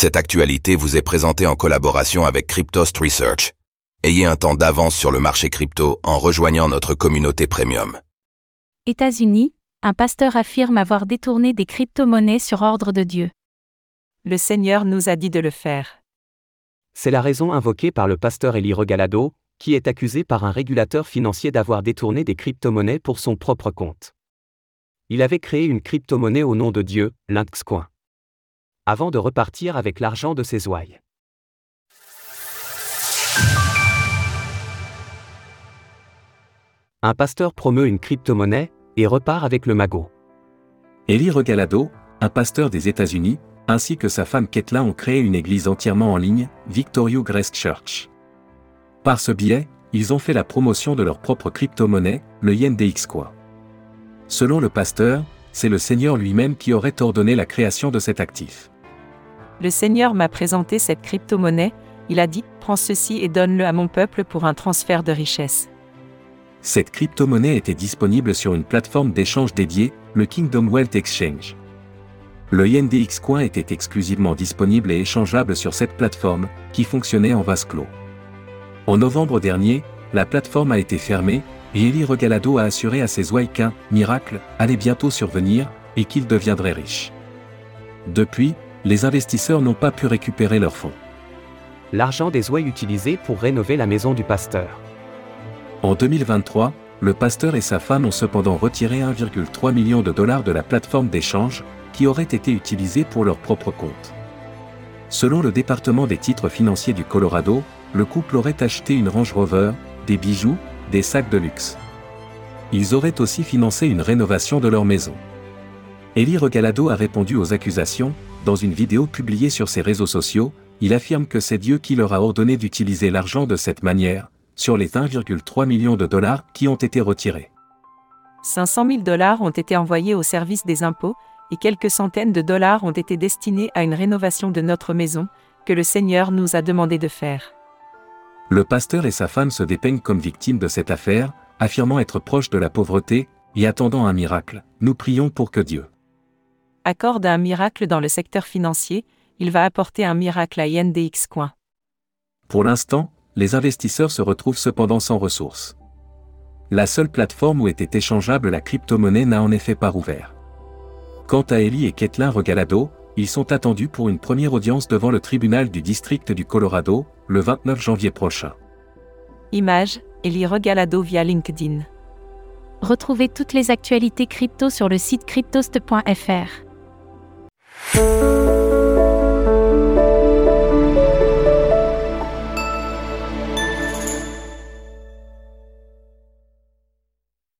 Cette actualité vous est présentée en collaboration avec Cryptost Research. Ayez un temps d'avance sur le marché crypto en rejoignant notre communauté premium. États-Unis, un pasteur affirme avoir détourné des crypto-monnaies sur ordre de Dieu. Le Seigneur nous a dit de le faire. C'est la raison invoquée par le pasteur Eli Regalado, qui est accusé par un régulateur financier d'avoir détourné des crypto-monnaies pour son propre compte. Il avait créé une crypto-monnaie au nom de Dieu, Lynxcoin. Avant de repartir avec l'argent de ses ouailles. Un pasteur promeut une crypto-monnaie et repart avec le magot. Eli Regalado, un pasteur des États-Unis, ainsi que sa femme Ketla ont créé une église entièrement en ligne, Victorio Grace Church. Par ce biais, ils ont fait la promotion de leur propre crypto-monnaie, le YNDX Selon le pasteur, c'est le Seigneur lui-même qui aurait ordonné la création de cet actif. Le Seigneur m'a présenté cette crypto-monnaie, il a dit, prends ceci et donne-le à mon peuple pour un transfert de richesse. Cette crypto-monnaie était disponible sur une plateforme d'échange dédiée, le Kingdom Wealth Exchange. Le YNDX Coin était exclusivement disponible et échangeable sur cette plateforme, qui fonctionnait en vase clos. En novembre dernier, la plateforme a été fermée, et Eli Regalado a assuré à ses ouailles qu'un miracle allait bientôt survenir, et qu'il deviendrait riche. Depuis, les investisseurs n'ont pas pu récupérer leurs fonds. L'argent des ouailles utilisé pour rénover la maison du pasteur. En 2023, le pasteur et sa femme ont cependant retiré 1,3 million de dollars de la plateforme d'échange, qui aurait été utilisée pour leur propre compte. Selon le département des titres financiers du Colorado, le couple aurait acheté une Range Rover, des bijoux, des sacs de luxe. Ils auraient aussi financé une rénovation de leur maison. Eli Regalado a répondu aux accusations, dans une vidéo publiée sur ses réseaux sociaux, il affirme que c'est Dieu qui leur a ordonné d'utiliser l'argent de cette manière, sur les 1,3 millions de dollars qui ont été retirés. 500 000 dollars ont été envoyés au service des impôts, et quelques centaines de dollars ont été destinés à une rénovation de notre maison, que le Seigneur nous a demandé de faire. Le pasteur et sa femme se dépeignent comme victimes de cette affaire, affirmant être proches de la pauvreté, et attendant un miracle. Nous prions pour que Dieu accorde un miracle dans le secteur financier, il va apporter un miracle à INDX Coin. Pour l'instant, les investisseurs se retrouvent cependant sans ressources. La seule plateforme où était échangeable la crypto-monnaie n'a en effet pas rouvert. Quant à Eli et Ketlin Regalado, ils sont attendus pour une première audience devant le tribunal du district du Colorado, le 29 janvier prochain. Image, Eli Regalado via LinkedIn. Retrouvez toutes les actualités crypto sur le site cryptost.fr. Thank you.